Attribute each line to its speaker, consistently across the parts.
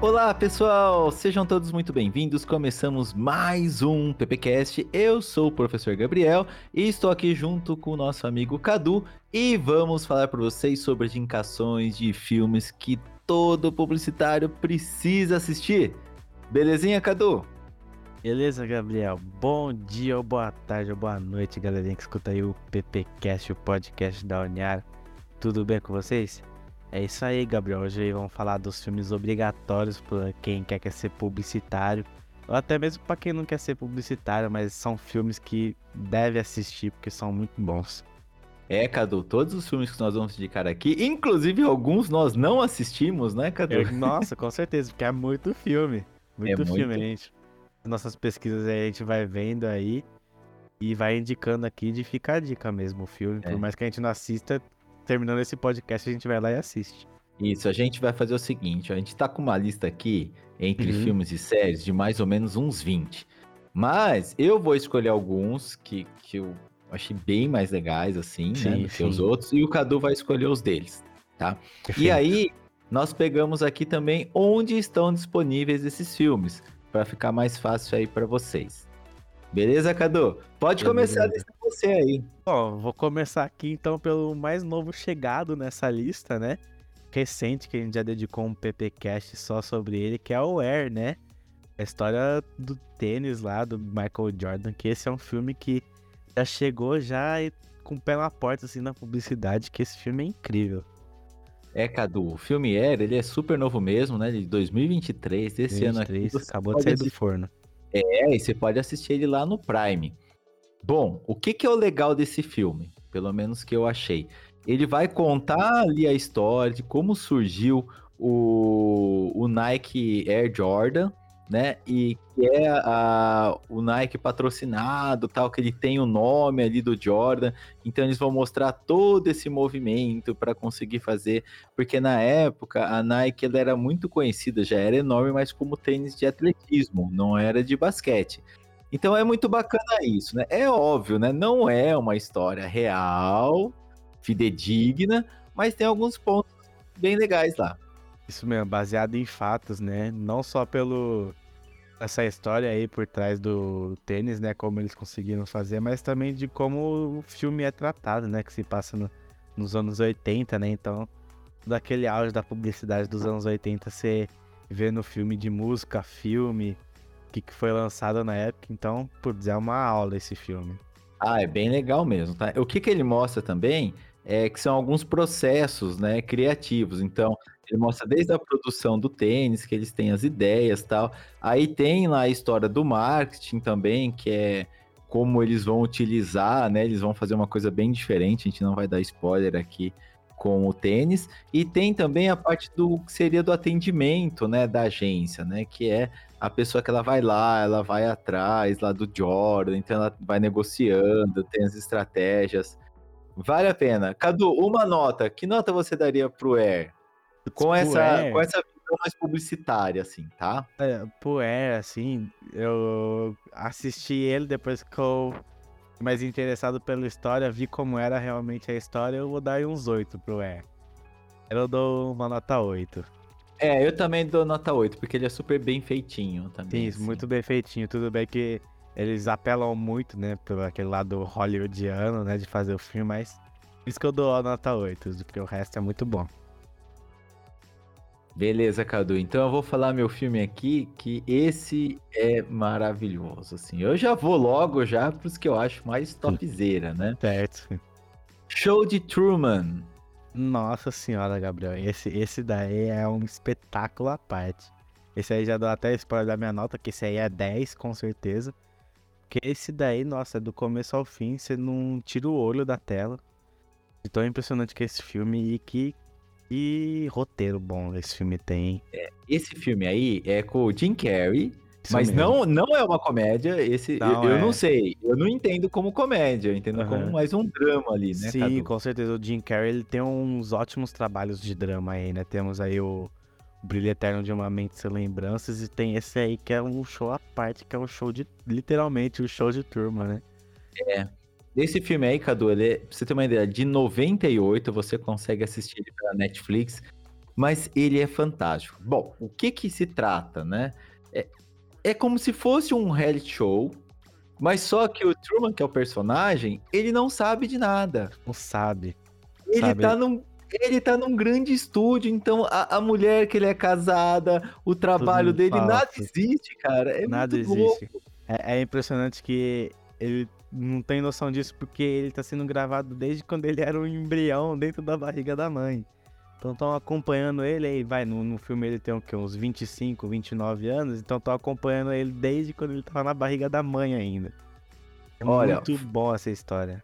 Speaker 1: Olá pessoal, sejam todos muito bem-vindos. Começamos mais um PPcast. Eu sou o professor Gabriel e estou aqui junto com o nosso amigo Cadu e vamos falar para vocês sobre as indicações de filmes que todo publicitário precisa assistir. Belezinha, Cadu?
Speaker 2: Beleza, Gabriel? Bom dia, ou boa tarde, ou boa noite, galerinha que escuta aí o PPcast, o podcast da Uniara. Tudo bem com vocês? É isso aí, Gabriel. Hoje vamos falar dos filmes obrigatórios para quem quer, quer ser publicitário, ou até mesmo para quem não quer ser publicitário, mas são filmes que deve assistir porque são muito bons.
Speaker 1: É, Cadu, todos os filmes que nós vamos indicar aqui, inclusive alguns nós não assistimos, né, Cadu?
Speaker 2: Eu, nossa, com certeza, porque é muito filme. Muito é filme, muito... gente. Nossas pesquisas aí a gente vai vendo aí e vai indicando aqui de ficar a dica mesmo o filme. É. Por mais que a gente não assista, terminando esse podcast, a gente vai lá e assiste.
Speaker 1: Isso, a gente vai fazer o seguinte: a gente tá com uma lista aqui entre uhum. filmes e séries de mais ou menos uns 20. Mas eu vou escolher alguns que, que eu achei bem mais legais, assim, sim, né, do que os outros, e o Cadu vai escolher os deles, tá? Perfeito. E aí, nós pegamos aqui também onde estão disponíveis esses filmes, para ficar mais fácil aí para vocês. Beleza, Cadu? Pode Beleza. começar a lista você aí.
Speaker 2: Bom, vou começar aqui então pelo mais novo chegado nessa lista, né? Recente, que a gente já dedicou um PPcast só sobre ele, que é o Air, né? A história do tênis lá, do Michael Jordan, que esse é um filme que já chegou já com o pé na porta, assim, na publicidade, que esse filme é incrível.
Speaker 1: É, Cadu, o filme Air, ele é super novo mesmo, né? De 2023, desse 2023, ano
Speaker 2: aqui. Acabou de sair do forno.
Speaker 1: É, e você pode assistir ele lá no Prime. Bom, o que, que é o legal desse filme? Pelo menos que eu achei. Ele vai contar ali a história de como surgiu o, o Nike Air Jordan, né? E que é a, o Nike patrocinado, tal, que ele tem o nome ali do Jordan. Então eles vão mostrar todo esse movimento para conseguir fazer, porque na época a Nike ela era muito conhecida, já era enorme, mas como tênis de atletismo, não era de basquete. Então é muito bacana isso, né? É óbvio, né? Não é uma história real, fidedigna, mas tem alguns pontos bem legais lá.
Speaker 2: Isso mesmo, baseado em fatos, né? Não só pelo essa história aí por trás do tênis, né? Como eles conseguiram fazer, mas também de como o filme é tratado, né? Que se passa no, nos anos 80, né? Então, daquele auge da publicidade dos anos 80, você vê no filme de música, filme, que, que foi lançado na época, então, putz, é uma aula esse filme.
Speaker 1: Ah, é bem legal mesmo, tá? O que, que ele mostra também é que são alguns processos, né, criativos. Então, ele mostra desde a produção do tênis, que eles têm as ideias tal. Aí tem lá a história do marketing também, que é como eles vão utilizar, né? Eles vão fazer uma coisa bem diferente, a gente não vai dar spoiler aqui com o tênis. E tem também a parte do que seria do atendimento, né, da agência, né, que é a pessoa que ela vai lá, ela vai atrás lá do Jordan, então ela vai negociando, tem as estratégias. Vale a pena. Cadu, uma nota. Que nota você daria pro Air? Com essa, Air. com essa visão mais publicitária, assim, tá?
Speaker 2: É, pro Air, assim, eu assisti ele depois que eu mais interessado pela história, vi como era realmente a história, eu vou dar uns 8 pro Air. Eu dou uma nota 8.
Speaker 1: É, eu também dou nota 8, porque ele é super bem feitinho também.
Speaker 2: Sim, assim. muito bem feitinho. Tudo bem que eles apelam muito, né, pelo aquele lado hollywoodiano, né, de fazer o filme, mas por isso que eu dou a nota 8, porque o resto é muito bom.
Speaker 1: Beleza, Cadu. Então eu vou falar meu filme aqui, que esse é maravilhoso, assim. Eu já vou logo já pros que eu acho mais topzera, né?
Speaker 2: Certo.
Speaker 1: Show de Truman.
Speaker 2: Nossa senhora, Gabriel. Esse, esse daí é um espetáculo à parte. Esse aí já dou até spoiler da minha nota, que esse aí é 10, com certeza. Porque esse daí, nossa, do começo ao fim, você não tira o olho da tela. De tão impressionante que é esse filme e que, que roteiro bom esse filme tem.
Speaker 1: É, esse filme aí é com o Jim Carrey,
Speaker 2: Isso
Speaker 1: Mas
Speaker 2: mesmo.
Speaker 1: não, não é uma comédia, esse
Speaker 2: Não
Speaker 1: eu, eu
Speaker 2: é.
Speaker 1: não sei. Eu não entendo como comédia, eu entendo como
Speaker 2: Aham.
Speaker 1: mais um drama ali, né,
Speaker 2: Sim,
Speaker 1: Cadu?
Speaker 2: com certeza. O Jim Carrey ele tem uns ótimos trabalhos de drama aí, né? Temos aí o Brilho Eterno de uma Mente Sem Lembranças e tem esse aí que é um show à parte, que é um show de, literalmente, o show de turma, né?
Speaker 1: Esse filme aí, Cadu, ele é, pra você ter uma ideia, de 98, você consegue assistir ele pela Netflix, mas ele é fantástico. Bom, o que que se trata, né? É, é como se fosse um reality show, mas só que o Truman, que é o personagem, ele não sabe de nada.
Speaker 2: Não sabe.
Speaker 1: Ele
Speaker 2: Sabe.
Speaker 1: tá num. Ele tá num grande estúdio, então a, a mulher que ele é casada, o trabalho dele, nada
Speaker 2: falso.
Speaker 1: existe, cara. É
Speaker 2: Nada existe. É, é impressionante que ele não tem noção disso porque ele tá sendo gravado desde quando ele era um embrião dentro da barriga da mãe. Então estão acompanhando ele aí, vai, no, no filme ele tem o quê? Uns 25, 29 anos, então estão acompanhando ele desde quando ele tava na barriga da mãe ainda. É
Speaker 1: Olha,
Speaker 2: muito bom essa história.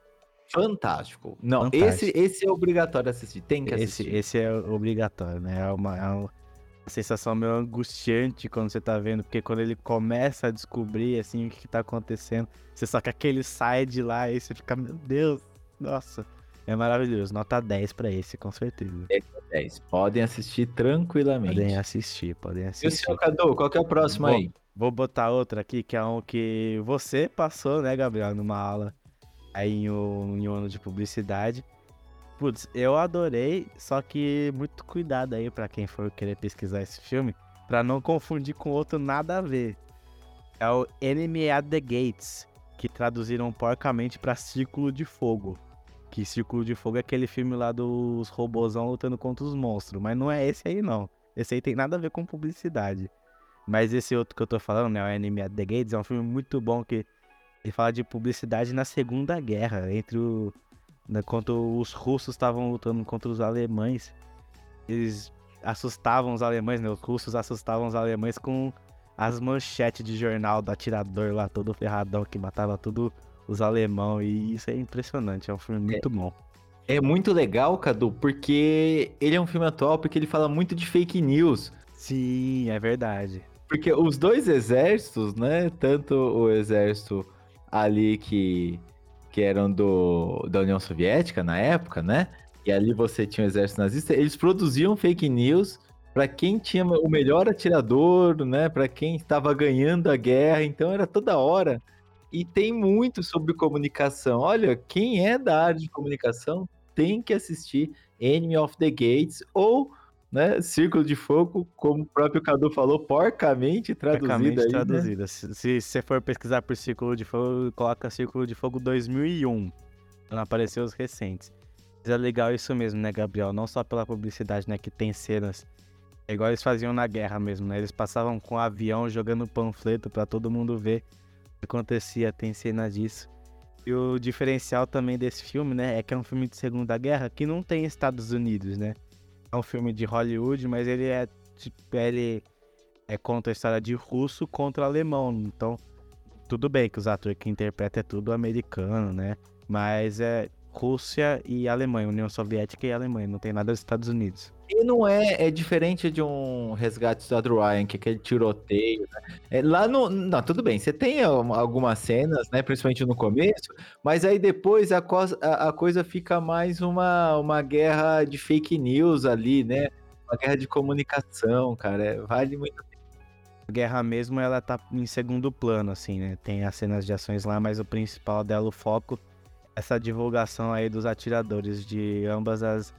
Speaker 1: Fantástico. Não,
Speaker 2: Fantástico.
Speaker 1: Esse, esse é obrigatório assistir. Tem que
Speaker 2: Esse,
Speaker 1: assistir.
Speaker 2: esse é obrigatório, né? É uma, é uma sensação meio angustiante quando você tá vendo, porque quando ele começa a descobrir, assim, o que, que tá acontecendo, você só que ele saia de lá e você fica, meu Deus, nossa. É maravilhoso. Nota 10 pra esse, com certeza.
Speaker 1: 10. Podem assistir tranquilamente.
Speaker 2: Podem assistir, podem
Speaker 1: E o
Speaker 2: assistir.
Speaker 1: senhor Cadu, qual que é o próximo aí?
Speaker 2: Vou botar outra aqui, que é um que você passou, né, Gabriel, numa aula aí em um, em um ano de publicidade. Putz, eu adorei, só que muito cuidado aí pra quem for querer pesquisar esse filme, pra não confundir com outro nada a ver. É o Enemy at the Gates, que traduziram porcamente pra Círculo de Fogo. Que Círculo de Fogo é aquele filme lá dos robôzão lutando contra os monstros, mas não é esse aí não. Esse aí tem nada a ver com publicidade. Mas esse outro que eu tô falando, né, o Enemy at the Gates, é um filme muito bom que ele fala de publicidade na Segunda Guerra, entre o quando os russos estavam lutando contra os alemães. Eles assustavam os alemães, né? Os russos assustavam os alemães com as manchetes de jornal do atirador lá, todo ferradão que matava tudo os alemão e isso é impressionante, é um filme muito bom.
Speaker 1: É muito legal, Cadu, porque ele é um filme atual, porque ele fala muito de fake news.
Speaker 2: Sim, é verdade.
Speaker 1: Porque os dois exércitos, né? Tanto o exército ali que, que eram do, da União Soviética na época, né? E ali você tinha o exército nazista, eles produziam fake news para quem tinha o melhor atirador, né? Para quem estava ganhando a guerra, então era toda hora. E tem muito sobre comunicação. Olha, quem é da área de comunicação tem que assistir Enemy of the Gates ou né, Círculo de Fogo, como o próprio Cadu falou, porcamente traduzido
Speaker 2: Porcamente
Speaker 1: aí, né?
Speaker 2: traduzida. Se, se você for pesquisar por Círculo de Fogo, coloca Círculo de Fogo 2001. Não apareceu os recentes. Mas é legal isso mesmo, né, Gabriel? Não só pela publicidade, né, que tem cenas. É igual eles faziam na guerra mesmo, né? Eles passavam com o avião jogando panfleto pra todo mundo ver o que acontecia. Tem cena disso. E o diferencial também desse filme, né, é que é um filme de Segunda Guerra que não tem Estados Unidos, né? É um filme de Hollywood, mas ele é tipo, ele é conta a história de russo contra alemão. Então, tudo bem que os atores que interpretam é tudo americano, né? Mas é Rússia e Alemanha, União Soviética e Alemanha, não tem nada dos Estados Unidos.
Speaker 1: E não é, é diferente de um resgate do Estado Ryan, que é aquele tiroteio, né? É, lá no. Não, tudo bem, você tem al- algumas cenas, né? Principalmente no começo, mas aí depois a, cos- a, a coisa fica mais uma, uma guerra de fake news ali, né? Uma guerra de comunicação, cara. é- vale muito.
Speaker 2: A guerra mesmo, ela tá em segundo plano, assim, né? Tem as cenas de ações lá, mas o principal dela, o foco, essa divulgação aí dos atiradores de ambas as,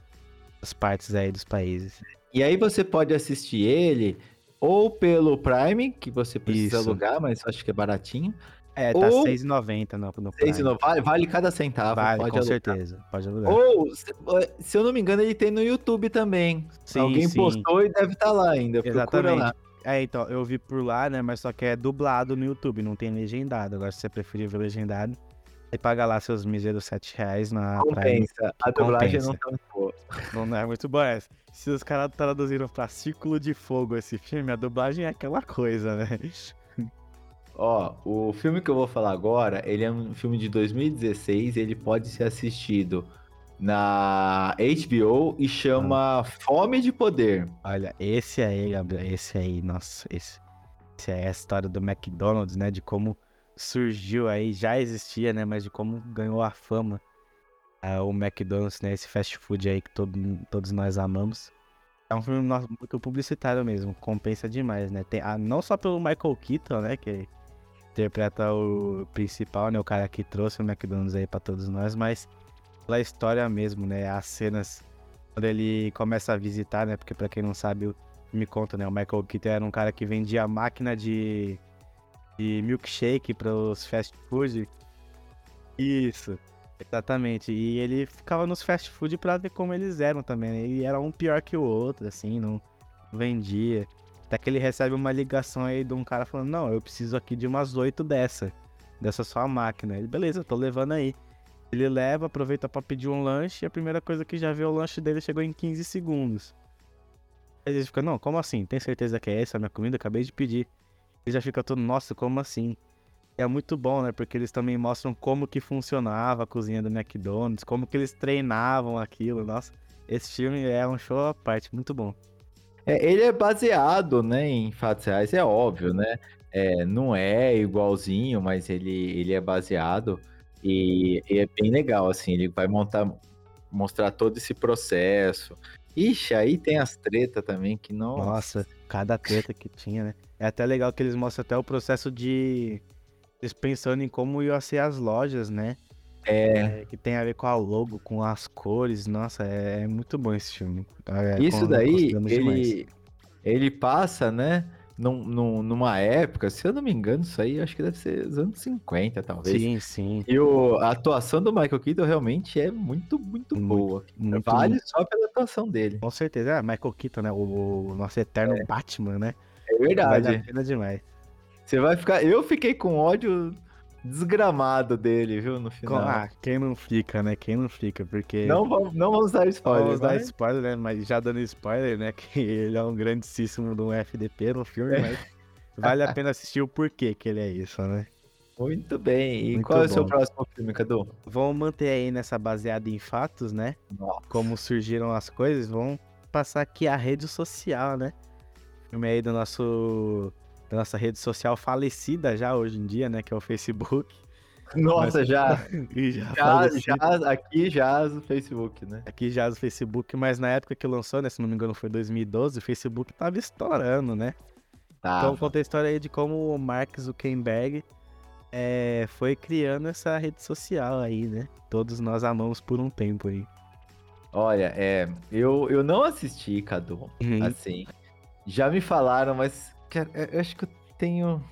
Speaker 2: as partes aí dos países.
Speaker 1: E aí você pode assistir ele ou pelo Prime, que você precisa
Speaker 2: Isso.
Speaker 1: alugar, mas acho que é baratinho.
Speaker 2: É, tá
Speaker 1: Ou-
Speaker 2: R$6,90 no, no Prime.
Speaker 1: no- Vale, vale cada centavo.
Speaker 2: Vale,
Speaker 1: pode
Speaker 2: com
Speaker 1: alugar.
Speaker 2: certeza. Pode alugar.
Speaker 1: Ou, se, se eu não me engano, ele tem no YouTube também.
Speaker 2: Sim,
Speaker 1: Alguém
Speaker 2: sim.
Speaker 1: postou e deve estar lá ainda.
Speaker 2: Exatamente.
Speaker 1: lá.
Speaker 2: É, então, eu vi por lá, né? Mas só que é dublado no YouTube, não tem legendado. Agora, se você preferir ver legendado, aí paga lá seus míseros 7 reais na.
Speaker 1: Compensa. A dublagem não tá boa.
Speaker 2: Não é muito bom essa. Se os caras traduziram pra Círculo de Fogo esse filme, a dublagem é aquela coisa, né?
Speaker 1: Ó, o filme que eu vou falar agora, ele é um filme de 2016, ele pode ser assistido na HBO e chama Fome de Poder.
Speaker 2: Olha, esse aí, Gabriel, esse aí, nossa, esse. Essa é a história do McDonald's, né? De como surgiu aí, já existia, né? Mas de como ganhou a fama é, o McDonald's, né? Esse fast food aí que todo, todos nós amamos. É um filme muito publicitário mesmo, compensa demais, né? Tem, ah, não só pelo Michael Keaton, né? Que interpreta o principal, né? O cara que trouxe o McDonald's aí pra todos nós, mas pela história mesmo, né? As cenas quando ele começa a visitar, né? Porque pra quem não sabe, me conta, né? O Michael Keaton era um cara que vendia máquina de, de milkshake para os fast food. Isso, exatamente. E ele ficava nos fast food pra ver como eles eram também. Né? E era um pior que o outro, assim, não vendia. Até que ele recebe uma ligação aí de um cara falando: Não, eu preciso aqui de umas oito dessa, dessa sua máquina. Ele, beleza, tô levando aí. Ele leva, aproveita para pedir um lanche e a primeira coisa que já vê o lanche dele chegou em 15 segundos. Aí ele fica, não, como assim? Tem certeza que é essa a minha comida? Acabei de pedir. Ele já fica todo, nossa, como assim? É muito bom, né? Porque eles também mostram como que funcionava a cozinha do McDonald's, como que eles treinavam aquilo. Nossa, esse filme é um show à parte, muito bom.
Speaker 1: É, ele é baseado, né, em fatos reais, é óbvio, né? É, não é igualzinho, mas ele, ele é baseado. E, e, é bem legal, assim, ele vai montar, mostrar todo esse processo. Ixi, aí tem as tretas também que não.
Speaker 2: Nossa, cada treta que tinha, né? É até legal que eles mostram até o processo de. Eles pensando em como iam ser as lojas, né? É. é. Que tem a ver com a logo, com as cores. Nossa, é, é muito bom esse filme.
Speaker 1: É, Isso daí, ele, ele passa, né? Num, num, numa época, se eu não me engano, isso aí acho que deve ser os anos 50, talvez.
Speaker 2: Sim, sim.
Speaker 1: E o, a atuação do Michael Keaton realmente é muito, muito, muito boa. Muito, vale só pela atuação dele.
Speaker 2: Com certeza. É, Michael Keaton, né? O, o nosso eterno é. Batman, né?
Speaker 1: É verdade.
Speaker 2: Vale a pena demais.
Speaker 1: Você vai ficar. Eu fiquei com ódio desgramado dele, viu, no final.
Speaker 2: Ah, quem não fica, né? Quem não fica, porque...
Speaker 1: Não vamos, não vamos dar spoiler,
Speaker 2: Vamos dar spoiler, né? Mas já dando spoiler, né? Que ele é um grandíssimo do FDP no filme, mas vale a pena assistir o porquê que ele é isso, né?
Speaker 1: Muito bem. E Muito qual é o seu próximo filme, Cadu?
Speaker 2: Vamos manter aí nessa baseada em fatos, né? Nossa. Como surgiram as coisas. Vamos passar aqui a rede social, né? Filme aí do nosso da nossa rede social falecida já hoje em dia, né? Que é o Facebook.
Speaker 1: Nossa, mas... já. já, já, já, aqui já o Facebook, né?
Speaker 2: Aqui já o Facebook, mas na época que lançou, né? Se não me engano, foi 2012, o Facebook tava estourando, né? Tava. Então conta a história aí de como o Mark Zuckerberg é, foi criando essa rede social aí, né? Todos nós amamos por um tempo aí.
Speaker 1: Olha, é, eu, eu não assisti, Cadu, uhum. assim. Já me falaram, mas Cara, eu acho que eu tenho.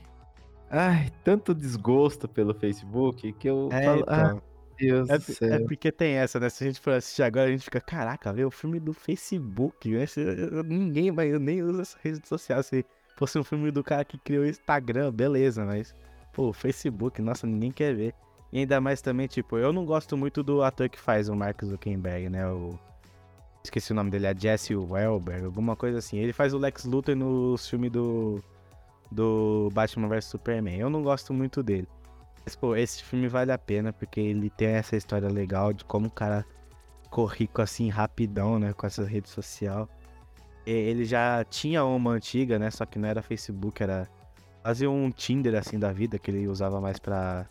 Speaker 1: Ai, tanto desgosto pelo Facebook que eu
Speaker 2: é,
Speaker 1: falo.
Speaker 2: Então. Ah, Deus é, do céu. É porque tem essa, né? Se a gente for assistir agora, a gente fica, caraca, vê o filme do Facebook, né? Ninguém vai, eu nem uso essa rede social. Se fosse um filme do cara que criou o Instagram, beleza, mas, pô, Facebook, nossa, ninguém quer ver. E ainda mais também, tipo, eu não gosto muito do ator que faz o Mark Zuckerberg, né? O Esqueci o nome dele, é Jesse Welber, alguma coisa assim. Ele faz o Lex Luthor no filme do, do Batman vs Superman. Eu não gosto muito dele. Mas, pô, esse filme vale a pena porque ele tem essa história legal de como o cara ficou rico assim rapidão, né? Com essa rede social. Ele já tinha uma antiga, né? Só que não era Facebook, era quase um Tinder assim da vida que ele usava mais pra.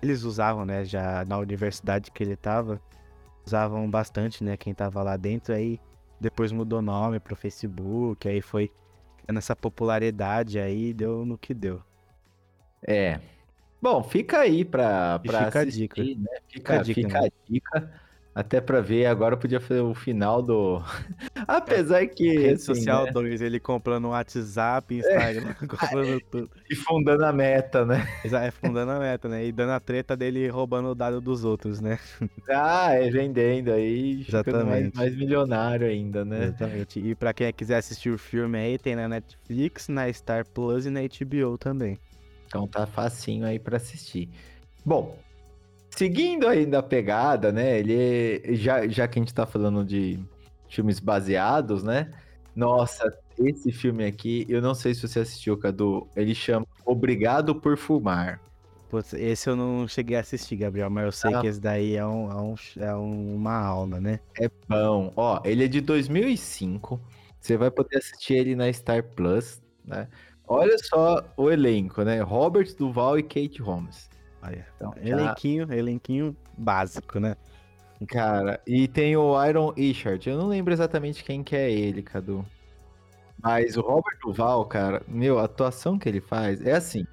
Speaker 2: Eles usavam, né? Já na universidade que ele tava usavam bastante, né? Quem tava lá dentro, aí depois mudou nome pro Facebook, aí foi nessa popularidade aí, deu no que deu.
Speaker 1: É. Bom, fica aí pra, pra
Speaker 2: fica assistir, a dica.
Speaker 1: né? Fica, fica, a dica, fica né? a dica. Até pra ver, agora podia fazer o final do. Apesar que.
Speaker 2: Rede assim, social né? 2, ele comprando WhatsApp, Instagram, é. comprando tudo.
Speaker 1: E fundando a meta, né?
Speaker 2: É, fundando a meta, né? E dando a treta dele roubando o dado dos outros, né?
Speaker 1: Ah, é vendendo aí, Exatamente. Mais, mais milionário ainda, né?
Speaker 2: Exatamente. E pra quem quiser assistir o filme aí, tem na Netflix, na Star Plus e na HBO também.
Speaker 1: Então tá facinho aí pra assistir. Bom, Seguindo ainda a pegada, né? Ele já, já que a gente tá falando de filmes baseados, né? Nossa, esse filme aqui, eu não sei se você assistiu, Cadu. Ele chama Obrigado por Fumar.
Speaker 2: Putz, esse eu não cheguei a assistir, Gabriel, mas eu sei ah. que esse daí é, um, é, um, é uma aula, né?
Speaker 1: É bom. Ó, ele é de 2005. Você vai poder assistir ele na Star Plus, né? Olha só o elenco, né? Robert Duval e Kate Holmes. Então, já-
Speaker 2: elenquinho, elenquinho básico, né?
Speaker 1: Cara, e tem o Iron Ishard. Eu não lembro exatamente quem que é ele, Cadu. Mas o Robert Duval, cara, meu, a atuação que ele faz é assim.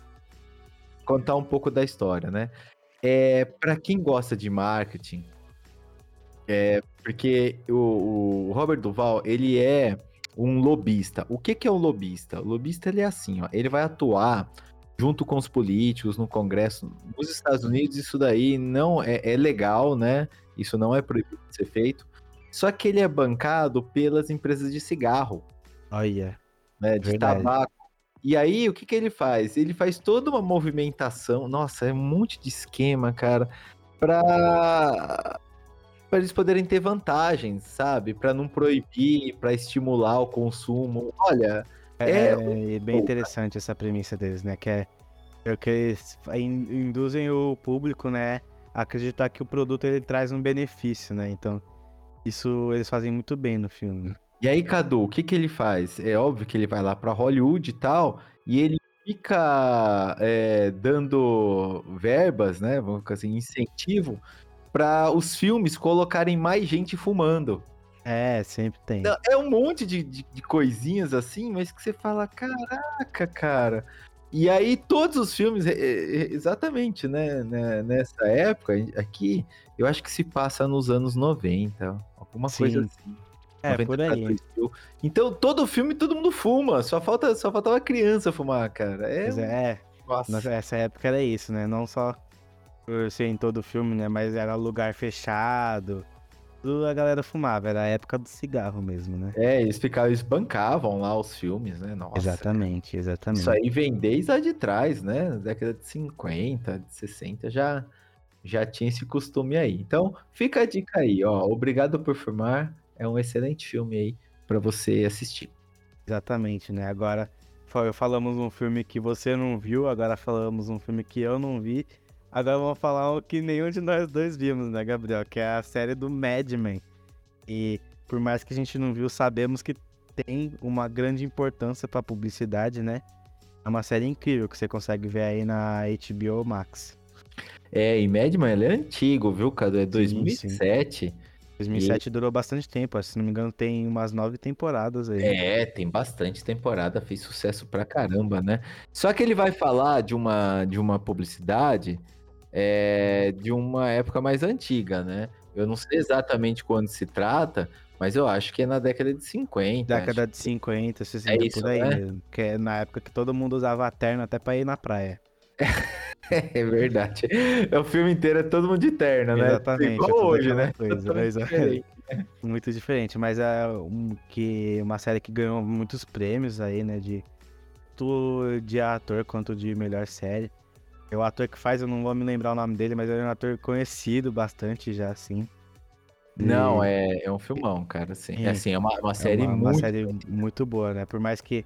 Speaker 1: Contar um pouco da história, né? É, para quem gosta de marketing, é porque o, o Robert Duval, ele é um lobista. O que que é um lobista? O lobista ele é assim, ó, ele vai atuar junto com os políticos no Congresso. Nos Estados Unidos isso daí não é, é legal, né? Isso não é proibido de ser feito. Só que ele é bancado pelas empresas de cigarro,
Speaker 2: Olha,
Speaker 1: né? De
Speaker 2: Verdade.
Speaker 1: tabaco. E aí, o que, que ele faz? Ele faz toda uma movimentação. Nossa, é um monte de esquema, cara, pra, pra eles poderem ter vantagens, sabe? Pra não proibir, pra estimular o consumo. Olha,
Speaker 2: é,
Speaker 1: É,
Speaker 2: é bem interessante essa premissa deles, né? Que é, é que eles in- induzem o público, né, a acreditar que o produto ele traz um benefício, né? Então, isso eles fazem muito bem no filme.
Speaker 1: E aí, Cadu, o que que ele faz? É óbvio que ele vai lá pra Hollywood e tal, e ele fica é, dando verbas, né? Vamos dizer assim, incentivo para os filmes colocarem mais gente fumando.
Speaker 2: É, sempre tem.
Speaker 1: Não, É um monte de, de, de coisinhas assim, mas que você fala, caraca, cara. E aí, todos os filmes, é, é, exatamente, né? né, Nessa época, aqui, eu acho que se passa nos anos 90, alguma coisa
Speaker 2: Sim.
Speaker 1: assim.
Speaker 2: É,
Speaker 1: 90
Speaker 2: por aí.
Speaker 1: 2000. Então, todo filme todo mundo fuma. Só, falta, só faltava criança fumar, cara. É,
Speaker 2: Pois é, é,
Speaker 1: nossa.
Speaker 2: nessa essa época era isso, né? Não só por ser em todo filme, né? Mas era lugar fechado. Tudo a galera fumava, era a época do cigarro mesmo, né?
Speaker 1: É, eles ficavam, eles bancavam lá os filmes, né? Nossa.
Speaker 2: exatamente, exatamente.
Speaker 1: Isso aí vem desde lá de trás, né? Na década de 50, de 60, já, já tinha esse costume aí. Então, fica a dica aí, ó. Obrigado por fumar. É um excelente filme aí pra você assistir.
Speaker 2: Exatamente, né? Agora fa- falamos um filme que você não viu, agora falamos um filme que eu não vi. Agora vamos falar o que nenhum de nós dois vimos, né, Gabriel? Que é a série do Mad Men. E por mais que a gente não viu, sabemos que tem uma grande importância pra publicidade, né? É uma série incrível que você consegue ver aí na HBO Max.
Speaker 1: É, e Madman, ele é antigo, viu, Cadu? É
Speaker 2: sim.
Speaker 1: 2007.
Speaker 2: 2007 durou bastante tempo, se não me engano tem umas nove temporadas aí.
Speaker 1: É, tem bastante temporada, fez sucesso pra caramba, né? Só que ele vai falar de uma, de uma publicidade é, de uma época mais antiga, né? Eu não sei exatamente quando se trata, mas eu acho que é na década de 50.
Speaker 2: Década de 50, 60,
Speaker 1: É isso,
Speaker 2: por aí
Speaker 1: né?
Speaker 2: mesmo. Que é na época que todo mundo usava terno até pra ir na praia.
Speaker 1: É verdade. É o filme inteiro, é todo mundo de terno, né?
Speaker 2: Exatamente.
Speaker 1: Igual
Speaker 2: é
Speaker 1: hoje, né?
Speaker 2: Coisa, exa-
Speaker 1: diferente.
Speaker 2: Muito diferente, mas é um, que, uma série que ganhou muitos prêmios aí, né? De, tanto de ator quanto de melhor série. É o ator que faz, eu não vou me lembrar o nome dele, mas ele é um ator conhecido bastante já, assim.
Speaker 1: Não, é, é um filmão, cara. Assim. É,
Speaker 2: É.
Speaker 1: assim, é uma, uma
Speaker 2: É
Speaker 1: série
Speaker 2: uma,
Speaker 1: muito.
Speaker 2: uma série muito boa, né? Por mais que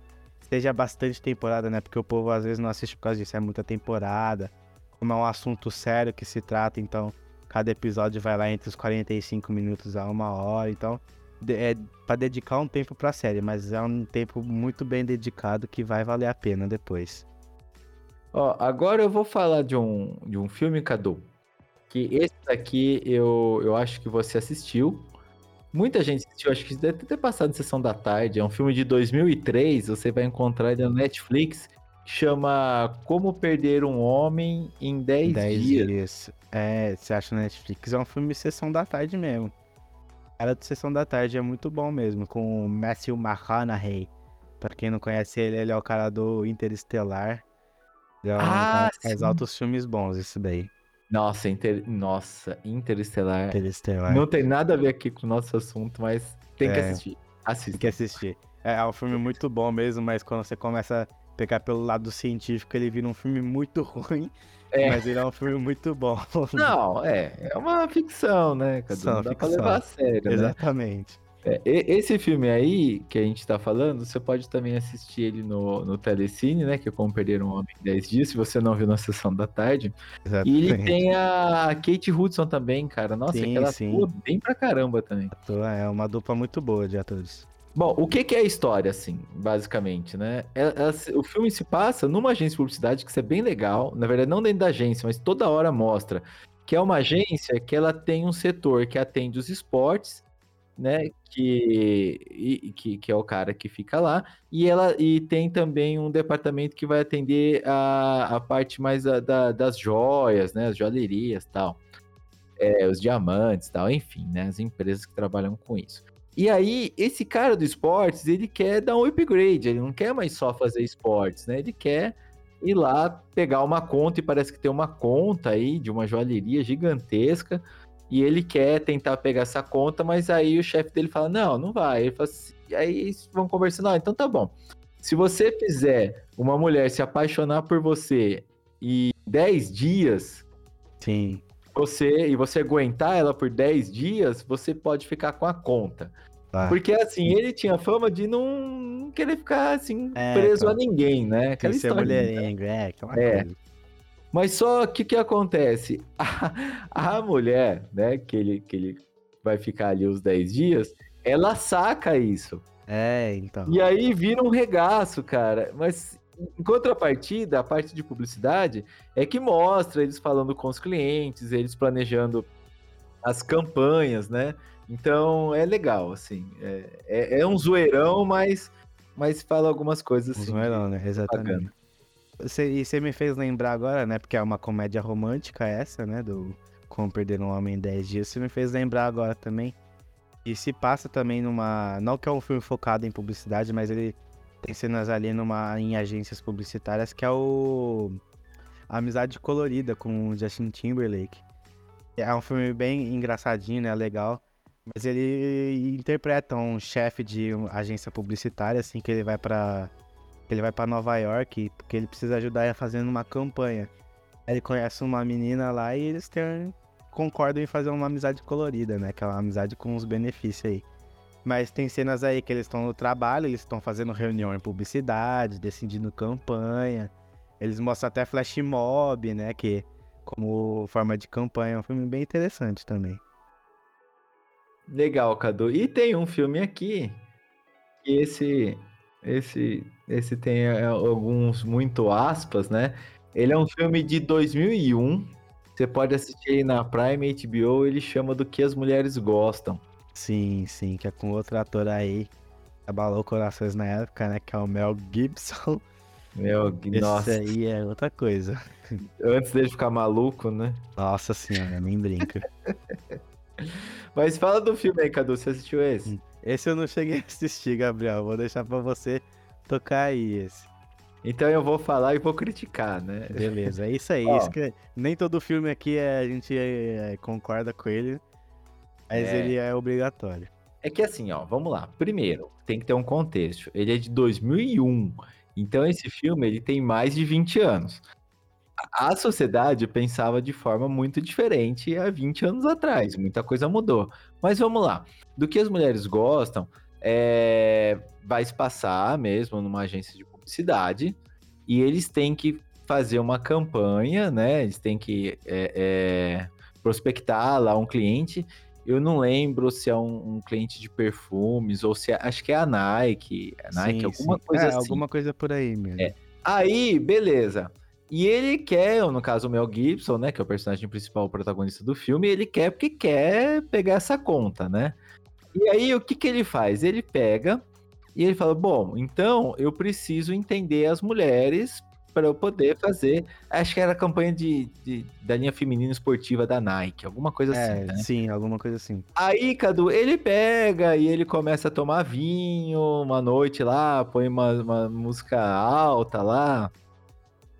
Speaker 2: seja bastante temporada, né? Porque o povo às vezes não assiste por causa disso. É muita temporada. Como é um assunto sério que se trata, então cada episódio vai lá entre os 45 minutos a uma hora. Então é pra dedicar um tempo pra série, mas é um tempo muito bem dedicado que vai valer a pena depois.
Speaker 1: Ó, agora eu vou falar de um, de um filme, Cadu. Que esse daqui eu, eu acho que você assistiu. Muita gente assistiu, acho que deve ter passado em sessão da tarde. É um filme de 2003, você vai encontrar ele no Netflix. Chama Como Perder um Homem em 10,
Speaker 2: 10
Speaker 1: Dias.
Speaker 2: dias. É, você acha na Netflix? É um filme sessão da tarde mesmo. Cara de sessão da tarde é muito bom mesmo, com o Matthew McConaughey. Pra quem não conhece ele, ele é o cara do Interestelar. Um
Speaker 1: Ah,
Speaker 2: que faz altos filmes bons, isso daí.
Speaker 1: Nossa, Inter... Nossa, Interestelar.
Speaker 2: Interestelar.
Speaker 1: Não tem nada a ver aqui com o nosso assunto, mas tem que
Speaker 2: É.
Speaker 1: assistir.
Speaker 2: Tem
Speaker 1: Assista.
Speaker 2: que assistir. É, é um filme muito bom mesmo, mas quando você começa a pegar pelo lado científico, ele vira um filme muito ruim.
Speaker 1: É.
Speaker 2: Mas ele é um filme muito bom.
Speaker 1: Não, é, é uma ficção, né, Cadu? Não dá pra
Speaker 2: ficção.
Speaker 1: levar a sério, né?
Speaker 2: Exatamente.
Speaker 1: É, esse filme aí que a gente tá falando, você pode também assistir ele no, no Telecine, né? Que é Como Perder um Homem em 10 Dias, se você não viu na sessão da tarde. E ele
Speaker 2: Exatamente.
Speaker 1: tem a Kate Hudson também, cara. Nossa,
Speaker 2: Sim,
Speaker 1: aquela
Speaker 2: sim.
Speaker 1: atua bem pra caramba também.
Speaker 2: É uma dupla muito boa de atores.
Speaker 1: Bom, o que, que é a história, assim, basicamente, né? Ela- ela se- o filme se passa numa agência de publicidade, que isso é bem legal. Na verdade, não dentro da agência, mas toda hora mostra. Que é uma agência que ela tem um setor que atende os esportes, né? Que, e- que, que é o cara que fica lá. E ela e tem também um departamento que vai atender a, a parte mais da- da- das joias, né? As joalherias tal. É, os diamantes tal, enfim, né? As empresas que trabalham com isso. E aí, esse cara do esportes, ele quer dar um upgrade, ele não quer mais só fazer esportes, né? Ele quer ir lá pegar uma conta, e parece que tem uma conta aí de uma joalheria gigantesca, e ele quer tentar pegar essa conta, mas aí o chefe dele fala, não, não vai. Ele fala assim, aí eles vão conversando, ah, então tá bom. Se você fizer uma mulher se apaixonar por você em 10 dias,
Speaker 2: Sim.
Speaker 1: você e você aguentar ela por 10 dias, você pode ficar com a conta.
Speaker 2: Tá.
Speaker 1: Porque assim, ele tinha fama de não querer ficar assim
Speaker 2: É,
Speaker 1: preso
Speaker 2: cara.
Speaker 1: a ninguém, né?
Speaker 2: Quer ser
Speaker 1: historinha.
Speaker 2: mulherengo, é, aquela
Speaker 1: É.
Speaker 2: coisa.
Speaker 1: Mas só que o que acontece? A, a mulher, né, que ele, que ele vai ficar ali os 10 dias, ela saca isso.
Speaker 2: É, então.
Speaker 1: E aí vira um regaço, cara. Mas em contrapartida, a parte de publicidade é que mostra eles falando com os clientes, eles planejando as campanhas, né? Então é legal, assim. É, é, é um zoeirão, mas, mas fala algumas coisas assim.
Speaker 2: Zoeirão, né? Exatamente.
Speaker 1: bacana.
Speaker 2: E você me fez lembrar agora, né? Porque é uma comédia romântica essa, né? Do Como Perder um Homem em 10 Dias. Você me fez lembrar agora também. E se passa também numa. Não que é um filme focado em publicidade, mas ele tem cenas ali numa, em agências publicitárias que é o. Amizade Colorida com o Justin Timberlake. É um filme bem engraçadinho, né? Legal. Mas ele interpreta um chefe de agência publicitária, assim, que ele vai pra. Ele vai pra Nova York, porque ele precisa ajudar a fazendo uma campanha. Aí ele conhece uma menina lá e eles têm, concordam em fazer uma amizade colorida, né? Aquela amizade com os benefícios aí. Mas tem cenas aí que eles estão no trabalho, eles estão fazendo reunião em publicidade, decidindo campanha. Eles mostram até flash mob, né? Que como forma de campanha. É um filme bem interessante também.
Speaker 1: Legal, Cadu. E tem um filme aqui que esse esse esse tem é, alguns muito aspas, né? Ele é um filme de 2001. Você pode assistir aí na Prime HBO, ele chama do que as mulheres gostam.
Speaker 2: Sim, sim, que é com outro ator aí. Abalou corações na época, né? Que é o Mel Gibson.
Speaker 1: Meu,
Speaker 2: Esse
Speaker 1: nossa,
Speaker 2: aí é outra coisa.
Speaker 1: antes dele ficar maluco, né?
Speaker 2: Nossa senhora, nem brinca.
Speaker 1: Mas fala do filme aí, Cadu, você assistiu esse?
Speaker 2: Esse eu não cheguei a assistir, Gabriel. Vou deixar pra você tocar aí esse.
Speaker 1: Então eu vou falar e vou criticar, né?
Speaker 2: Beleza, é isso aí.
Speaker 1: Ó.
Speaker 2: isso que- nem todo filme aqui é- a gente é, concorda com ele, mas
Speaker 1: É.
Speaker 2: ele é obrigatório.
Speaker 1: É que assim, ó, vamos lá. Primeiro, tem que ter um contexto. Ele é de 2001. Então esse filme, ele tem mais de 20 anos. A sociedade pensava de forma muito diferente há 20 anos atrás. Muita coisa mudou. Mas vamos lá. Do que as mulheres gostam, é... vai se passar mesmo numa agência de publicidade e eles têm que fazer uma campanha, né? Eles têm que é, é, prospectar lá um cliente eu não lembro se é um, um cliente de perfumes ou se é, acho que é a Nike, a Nike,
Speaker 2: Sim,
Speaker 1: alguma
Speaker 2: sim.
Speaker 1: coisa
Speaker 2: É,
Speaker 1: assim.
Speaker 2: alguma coisa por aí mesmo.
Speaker 1: É. Aí, beleza. E ele quer, ou no caso o Mel Gibson, né, que é o personagem principal, o protagonista do filme, ele quer porque quer pegar essa conta, né? E aí o que que ele faz? Ele pega e ele fala: "Bom, então eu preciso entender as mulheres para eu poder fazer, acho que era a campanha de, de- da linha feminina esportiva da Nike, alguma coisa
Speaker 2: É,
Speaker 1: assim, né?
Speaker 2: sim, alguma coisa assim.
Speaker 1: Aí, Cadu, ele pega e ele começa a tomar vinho uma noite lá, põe uma, uma música alta lá,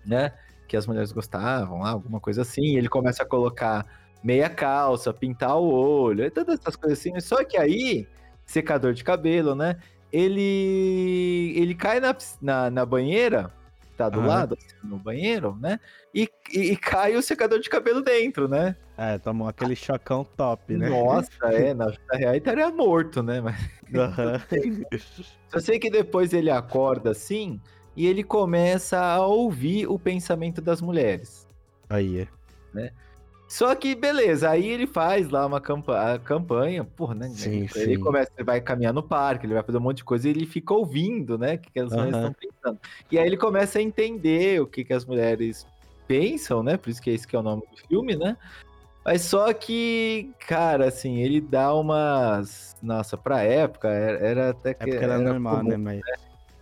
Speaker 1: né? Que as mulheres gostavam lá, alguma coisa assim. ele começa a colocar meia calça, pintar o olho, e todas essas coisas assim. Só que aí, secador de cabelo, né? Ele ele cai na, na, na banheira, tá do
Speaker 2: Aham.
Speaker 1: lado, assim, no banheiro, né? E, e, e cai o secador de cabelo dentro, né?
Speaker 2: É, tomou aquele chocão top, né?
Speaker 1: Nossa, é, na vida real ele estaria morto, né? Mas
Speaker 2: Aham.
Speaker 1: eu sei que depois ele acorda assim e ele começa a ouvir o pensamento das mulheres.
Speaker 2: Aí.
Speaker 1: Só que, beleza, aí ele faz lá uma campa campanha, porra, né?
Speaker 2: Sim,
Speaker 1: ele
Speaker 2: sim.
Speaker 1: começa, ele vai caminhar no parque, ele vai fazer um monte de coisa e ele fica ouvindo, né? O que, que as mulheres estão pensando. E aí ele começa a entender o que, que as mulheres pensam, né? Por isso que esse que é o nome do filme, né? Mas só que, cara, assim, ele dá umas. Nossa, pra época era, era até que.
Speaker 2: É porque era normal,
Speaker 1: comum.
Speaker 2: né? Mas,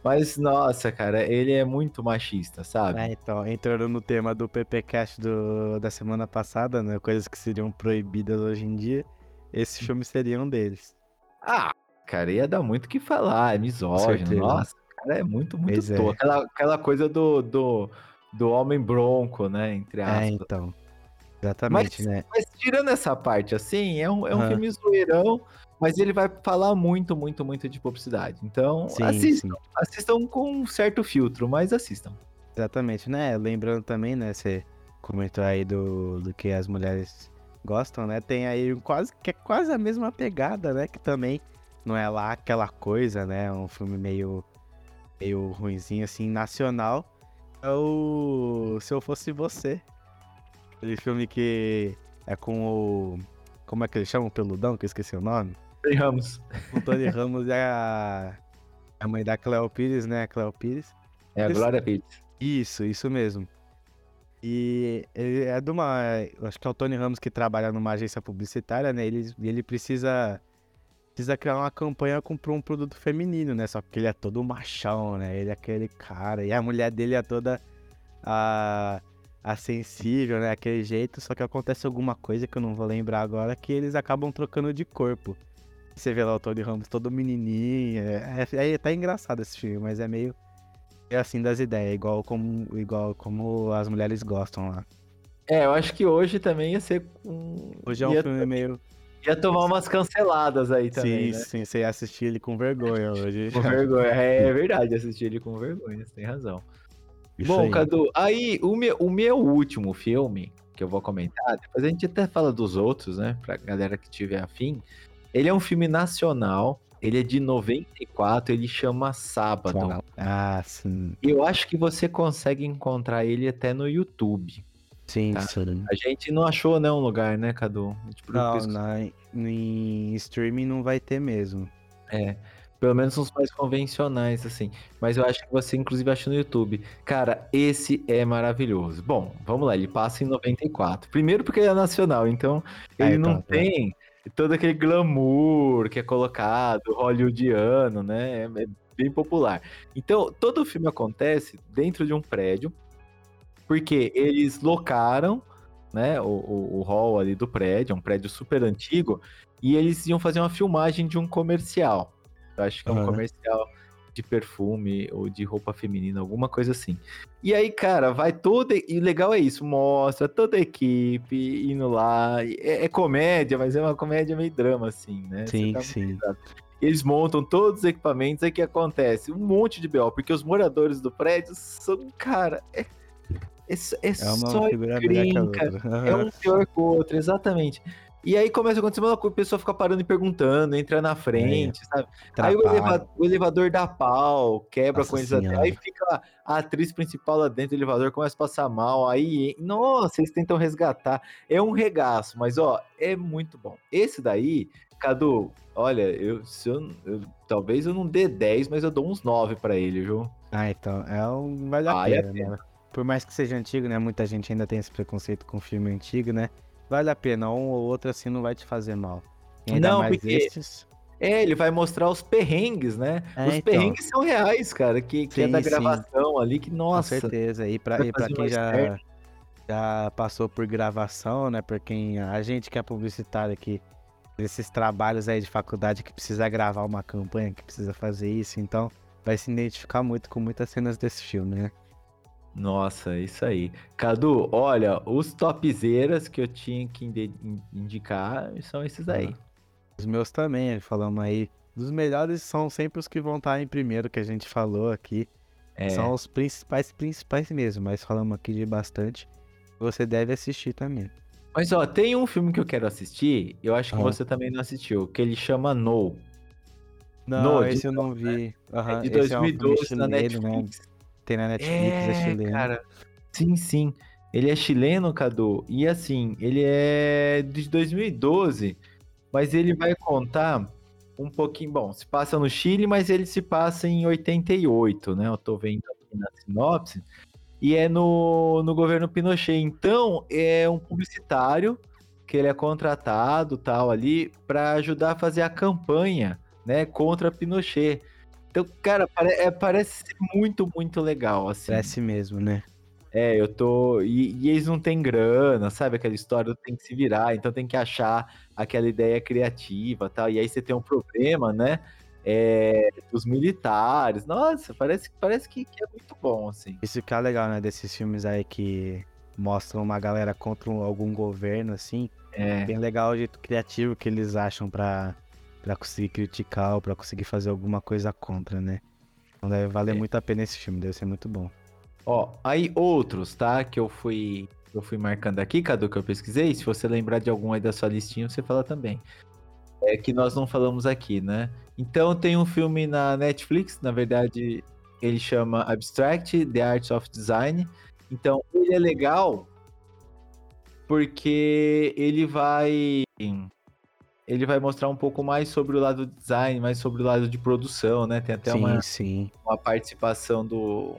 Speaker 1: Mas, nossa, cara, ele é muito machista, sabe?
Speaker 2: é, então, entrando no tema do PPcast do, da semana passada, né? Coisas que seriam proibidas hoje em dia, esse filme seria um deles.
Speaker 1: Ah, cara, ia dar muito o que falar, é misógino. Nossa, cara, é muito, muito
Speaker 2: Pois é.
Speaker 1: Aquela, aquela coisa do, do, do homem bronco, né? Entre
Speaker 2: É,
Speaker 1: aspas.
Speaker 2: então. Exatamente, né?
Speaker 1: Mas tirando essa parte assim, é um, é um filme zoeirão, mas ele vai falar muito, muito, muito de publicidade. Então,
Speaker 2: Sim,
Speaker 1: assistam.
Speaker 2: sim.
Speaker 1: Assistam com um certo filtro, mas assistam.
Speaker 2: Exatamente, né? Lembrando também, né? Você comentou aí do, do que as mulheres gostam, né? Tem aí quase que é quase a mesma pegada, né? Que também não é lá aquela coisa, né? Um filme meio meio ruinzinho assim, nacional. É o Se eu fosse você. Aquele filme que é com o como é que eles chamam? O Peludão, que eu esqueci o nome.
Speaker 1: Ramos.
Speaker 2: O Tony Ramos é a a mãe da Cleo Pires, né? A Cleo Pires.
Speaker 1: É a Glória Pires.
Speaker 2: Isso, isso mesmo. E ele é de uma. Acho que é o Tony Ramos que trabalha numa agência publicitária, né? Ele, ele precisa, precisa criar uma campanha com um produto feminino, né? Só que ele é todo machão, né? Ele é aquele cara. E a mulher dele é toda a, a sensível, né? Aquele jeito. Só que acontece alguma coisa que eu não vou lembrar agora que eles acabam trocando de corpo. Você vê lá o Tony Ramos todo menininho. É, é, é até engraçado esse filme, mas é meio é assim das ideias, igual como, igual como as mulheres gostam lá.
Speaker 1: É, eu acho que hoje também ia ser um.
Speaker 2: Hoje é um
Speaker 1: ia,
Speaker 2: filme meio.
Speaker 1: ia tomar umas canceladas aí também.
Speaker 2: sim,
Speaker 1: né?
Speaker 2: sim, você ia assistir ele com vergonha hoje.
Speaker 1: Com vergonha. É, é verdade, assistir ele com vergonha, você tem razão.
Speaker 2: Isso
Speaker 1: Bom,
Speaker 2: aí.
Speaker 1: Cadu, aí o meu, o meu último filme que eu vou comentar, depois a gente até fala dos outros, né? Pra galera que tiver afim. Ele é um filme nacional, ele é de 94, ele chama Sábado.
Speaker 2: Ah, sim.
Speaker 1: Eu acho que você consegue encontrar ele até no YouTube.
Speaker 2: Sim,
Speaker 1: Tá.
Speaker 2: sim.
Speaker 1: A gente não achou, né, um lugar, né, Cadu?
Speaker 2: Não, na, em streaming não vai ter mesmo.
Speaker 1: É, pelo menos uns mais convencionais, assim. Mas eu acho que você, inclusive, acha no YouTube. Cara, esse é maravilhoso. Bom, vamos lá, ele passa em 94. Primeiro porque ele é nacional, então
Speaker 2: Ah,
Speaker 1: ele
Speaker 2: então,
Speaker 1: não
Speaker 2: é.
Speaker 1: tem todo aquele glamour que é colocado, hollywoodiano, né? É bem popular. Então, todo o filme acontece dentro de um prédio, porque eles locaram, né, o, o, o hall ali do prédio, é um prédio super antigo, e eles iam fazer uma filmagem de um comercial. Eu acho que é um
Speaker 2: Aham.
Speaker 1: comercial de perfume ou de roupa feminina, alguma coisa assim. E aí, cara, vai toda. E o legal é isso, mostra toda a equipe indo lá. É, é comédia, mas é uma comédia meio drama, assim, né?
Speaker 2: Sim,
Speaker 1: tá
Speaker 2: sim.
Speaker 1: eles montam todos os equipamentos, aí o que acontece? Um monte de BO, porque os moradores do prédio são, cara, é, é, é
Speaker 2: É uma
Speaker 1: só encrenca, é um pior que o outro, exatamente. E aí começa a acontecer uma coisa, o pessoal fica parando e perguntando, entra na frente, sabe? Aí o,
Speaker 2: Atrapalha.
Speaker 1: eleva- o elevador dá pau, quebra
Speaker 2: Nossa
Speaker 1: com eles até. Aí fica a atriz principal lá dentro do elevador, começa a passar mal. Aí, nossa, eles tentam resgatar. É um regaço, mas ó, é muito bom. Esse daí, Cadu, olha, eu, eu, eu- talvez eu não dê 10, mas eu dou uns 9 pra ele, viu?
Speaker 2: Ah, então, é um. Vale a
Speaker 1: Vale a
Speaker 2: pena, né? Por mais que seja antigo, né? Muita gente ainda tem esse preconceito com filme antigo, né? Vale a pena, um ou outro assim não vai te fazer mal. E ainda
Speaker 1: Não,
Speaker 2: mais
Speaker 1: porque-
Speaker 2: estes.
Speaker 1: É, ele vai mostrar os perrengues, né?
Speaker 2: É,
Speaker 1: os
Speaker 2: então.
Speaker 1: perrengues são reais, cara, que, que é
Speaker 2: Sim,
Speaker 1: da
Speaker 2: sim.
Speaker 1: gravação ali, que
Speaker 2: Com
Speaker 1: nossa.
Speaker 2: certeza. E pra, e pra quem já, já passou por gravação, né? Por quem. A gente que é publicitário aqui, esses trabalhos aí de faculdade que precisa gravar uma campanha, que precisa fazer isso, então vai se identificar muito com muitas cenas desse filme, né?
Speaker 1: Nossa, isso aí. Cadu, olha, os topzeiras que eu tinha que indicar são esses aí.
Speaker 2: Os meus também, falamos aí. Os melhores são sempre os que vão estar em primeiro, que a gente falou aqui.
Speaker 1: É,
Speaker 2: São os principais, principais mesmo, mas falamos aqui de bastante. Você deve assistir também.
Speaker 1: Mas ó, tem um filme que eu quero assistir, eu acho que
Speaker 2: Ah.
Speaker 1: você também não assistiu, que ele chama No.
Speaker 2: Não,
Speaker 1: No,
Speaker 2: esse eu não vi. Aham,
Speaker 1: é de
Speaker 2: esse é um
Speaker 1: 2012 na
Speaker 2: chileno, né? Tem na Netflix, é,
Speaker 1: É,
Speaker 2: chileno.
Speaker 1: cara. Sim, sim. Ele é chileno, Cadu, e assim, ele é de 2012, mas ele vai contar um pouquinho. Bom, se passa no Chile, mas ele se passa em 88, né? Eu tô vendo aqui na sinopse. E é no, no governo Pinochet. Então, é um publicitário que ele é contratado tal ali para ajudar a fazer a campanha, né, contra Pinochet. Então, cara, é, parece ser muito, muito legal, assim.
Speaker 2: Parece mesmo, né?
Speaker 1: É, eu tô. E, e, eles não têm grana, sabe? Aquela história tem que se virar, então tem que achar aquela ideia criativa tal. E aí você tem um problema, né? É, dos militares. Nossa, parece, parece que, que, é muito bom, assim.
Speaker 2: Isso que é legal, né? Desses filmes aí que mostram uma galera contra algum governo, assim. É. Bem legal o jeito criativo que eles acham pra, pra conseguir criticar ou pra conseguir fazer alguma coisa contra, né? Então deve valer é. muito a pena esse filme, deve ser muito bom.
Speaker 1: Ó, aí outros, tá? Que eu fui eu fui marcando aqui, Cadu, que eu pesquisei. Se você lembrar de algum aí da sua listinha, você fala também. É que nós não falamos aqui, né? Então tem um filme na Netflix, na verdade, ele chama Abstract, The Art of Design. Então, ele é legal porque ele vai ele vai mostrar um pouco mais sobre o lado do design, mais sobre o lado de produção, né? Tem até
Speaker 2: sim,
Speaker 1: uma,
Speaker 2: sim.
Speaker 1: uma participação do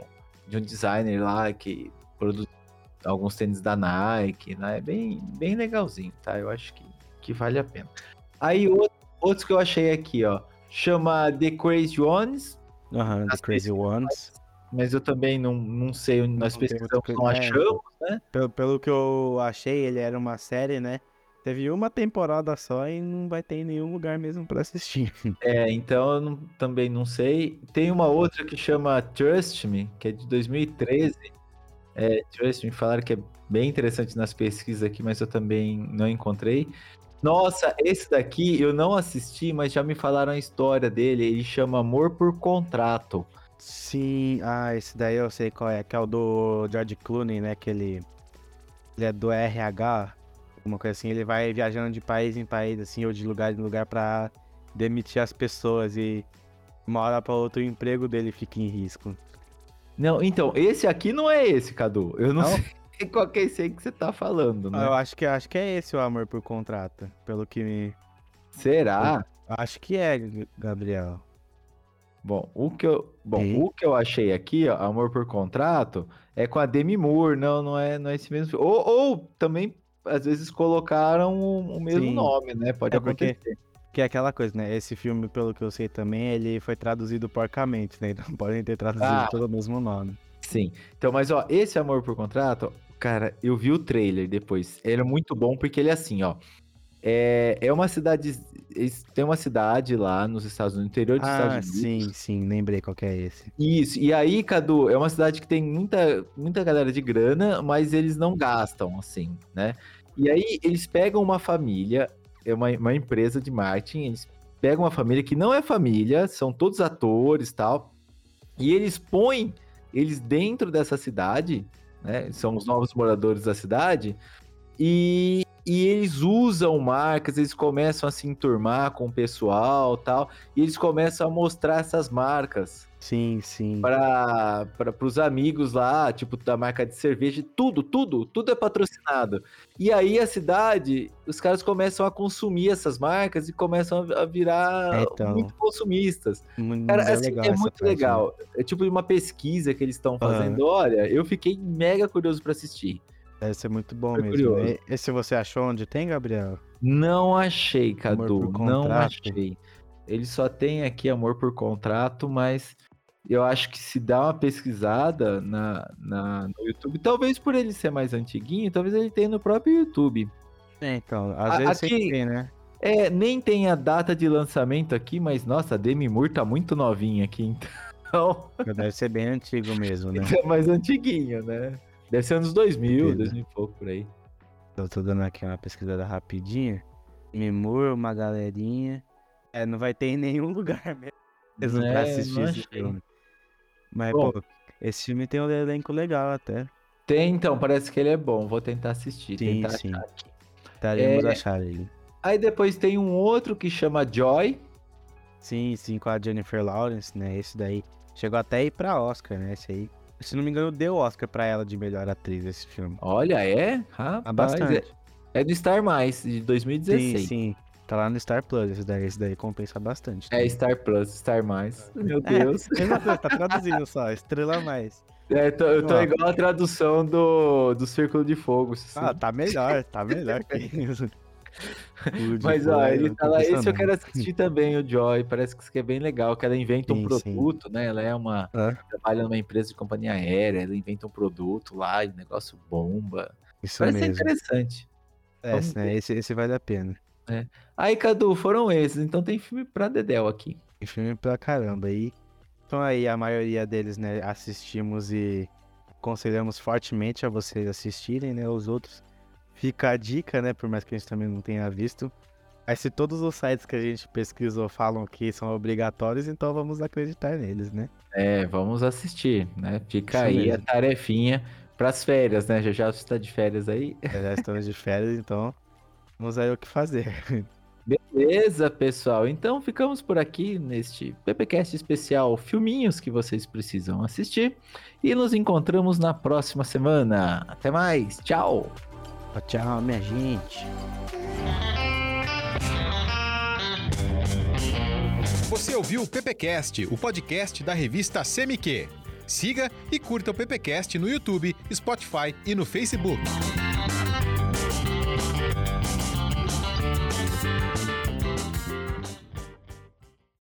Speaker 1: de um designer lá que produz alguns tênis da Nike, né? É bem, bem legalzinho, tá? Eu acho que, que vale a pena. Aí outros que eu achei aqui, ó, chama The Crazy Ones.
Speaker 2: Aham, uhum, The Crazy Ones.
Speaker 1: Mas eu também não, não sei onde nós pesquisamos, não é, achamos, né?
Speaker 2: Pelo, pelo que eu achei, ele era uma série, né? Teve uma temporada só e não vai ter em nenhum lugar mesmo para assistir.
Speaker 1: É, então eu não, também não sei. Tem uma outra que chama Trust Me, que é de 2013. É, Trust Me, falaram que é bem interessante nas pesquisas aqui, mas eu também não encontrei. Nossa, esse daqui eu não assisti, mas já me falaram a história dele. Ele chama Amor por Contrato.
Speaker 2: Sim, ah, esse daí eu sei qual é, que é o do George Clooney, né? Que ele, ele é do RH, uma coisa assim, ele vai viajando de país em país, assim, ou de lugar em lugar para demitir as pessoas e uma hora para outra o emprego dele fica em risco.
Speaker 1: Não, então, esse aqui não é esse, Cadu. Eu não, não? sei qual que é esse aí que você tá falando, né?
Speaker 2: Eu acho que, acho que é esse o amor por contrato, pelo que me...
Speaker 1: Será?
Speaker 2: Eu acho que é, Gabriel.
Speaker 1: Bom, o que eu, bom, o que eu achei aqui, ó, Amor por Contrato, é com a Demi Moore, não, não é, não é esse mesmo. Ou, ou também às vezes colocaram o, mesmo Sim. nome, né? Pode é acontecer. Porque,
Speaker 2: que é aquela coisa, né? Esse filme, pelo que eu sei também, ele foi traduzido porcamente, né? Então podem ter traduzido ah, todo o mesmo nome.
Speaker 1: Sim. Então, mas ó, esse Amor por Contrato, cara, eu vi o trailer depois. Ele é muito bom porque ele é assim, ó. É, é uma cidade. Tem uma cidade lá nos Estados Unidos, no interior dos ah, Estados
Speaker 2: Unidos. Sim, sim, lembrei qual é esse.
Speaker 1: Isso. E aí, Cadu, é uma cidade que tem muita, muita galera de grana, mas eles não gastam, assim, né? E aí eles pegam uma família, é uma, uma empresa de marketing, eles pegam uma família que não é família, são todos atores tal, e eles põem eles dentro dessa cidade, né? São os novos moradores da cidade, e e eles usam marcas, eles começam a se enturmar com o pessoal tal, e eles começam a mostrar essas marcas.
Speaker 2: Sim, sim.
Speaker 1: Para os amigos lá, tipo, da marca de cerveja, tudo, tudo, tudo é patrocinado. E aí a cidade, os caras começam a consumir essas marcas e começam a virar então, muito consumistas. Muito Cara, é, assim, é muito legal. É tipo uma pesquisa que eles estão fazendo. Uhum. Olha, eu fiquei mega curioso para assistir.
Speaker 2: Deve ser muito bom Foi mesmo. Curioso. Esse você achou onde tem, Gabriel?
Speaker 1: Não achei, Cadu. Não achei. Ele só tem aqui amor por contrato, mas eu acho que se dá uma pesquisada na, na, no YouTube, talvez por ele ser mais antiguinho, talvez ele tenha no próprio YouTube.
Speaker 2: É, então, às a, vezes aqui, tem, né?
Speaker 1: É, nem tem a data de lançamento aqui, mas nossa, a Demi Moore tá muito novinha aqui, então.
Speaker 2: Deve ser bem antigo mesmo, né?
Speaker 1: é mais antiguinho, né? Deve ser anos 2000, 2000 e pouco por aí.
Speaker 2: Eu tô dando aqui uma pesquisada rapidinha. Mimur, uma galerinha. É, não vai ter em nenhum lugar mesmo é, pra assistir esse filme. Mas, bom, pô, esse filme tem um elenco legal até.
Speaker 1: Tem, então, parece que ele é bom. Vou tentar assistir.
Speaker 2: Sim,
Speaker 1: tentar
Speaker 2: sim. Tentaremos é... achar ele.
Speaker 1: Aí depois tem um outro que chama Joy.
Speaker 2: Sim, sim, com a Jennifer Lawrence, né? Esse daí. Chegou até a ir pra Oscar, né? Esse aí. Se não me engano, deu Oscar pra ela de melhor atriz esse filme.
Speaker 1: Olha, é? Rapaz,
Speaker 2: bastante.
Speaker 1: É, é do Star Mais, de 2016.
Speaker 2: Sim, sim. Tá lá no Star Plus, esse daí, esse daí compensa bastante.
Speaker 1: É Star Plus, Star Mais. Meu
Speaker 2: É,
Speaker 1: Deus.
Speaker 2: mesma coisa, tá traduzindo só, estrela mais.
Speaker 1: É, tô- eu tô igual a tradução do, do Círculo de Fogo. assim.
Speaker 2: Ah, tá melhor, tá melhor que isso.
Speaker 1: Mas ó,
Speaker 2: é
Speaker 1: ele fala, esse eu quero assistir também, o Joy. Parece que isso aqui é bem legal, que ela inventa um
Speaker 2: Sim, sim.
Speaker 1: produto, né? Ela é uma.
Speaker 2: É.
Speaker 1: trabalha numa empresa de companhia aérea, ela inventa um produto lá, e negócio bomba.
Speaker 2: Isso
Speaker 1: Parece
Speaker 2: mesmo.
Speaker 1: interessante.
Speaker 2: É, né, esse, esse vale a pena.
Speaker 1: Aí, Cadu, foram esses. Então tem filme pra Dedéu aqui.
Speaker 2: Tem filme pra caramba. E então aí a maioria deles, né, assistimos e aconselhamos fortemente a vocês assistirem, né? Os outros fica a dica, né? Por mais que a gente também não tenha visto. Mas se todos os sites que a gente pesquisou falam que são obrigatórios, então vamos acreditar neles, né?
Speaker 1: É, vamos assistir, né? Fica
Speaker 2: Isso
Speaker 1: aí a
Speaker 2: mesmo.
Speaker 1: tarefinha pras férias, né? Já já você tá de férias aí.
Speaker 2: Já estamos de férias, então vamos aí o que fazer.
Speaker 1: Beleza, pessoal. Então ficamos por aqui neste PPcast especial Filminhos que vocês precisam assistir. E nos encontramos na próxima semana. Até mais. Tchau.
Speaker 2: Tchau, minha gente.
Speaker 3: Você ouviu o PPcast, o podcast da revista CMQ. Siga e curta o PPcast no YouTube, Spotify e no Facebook.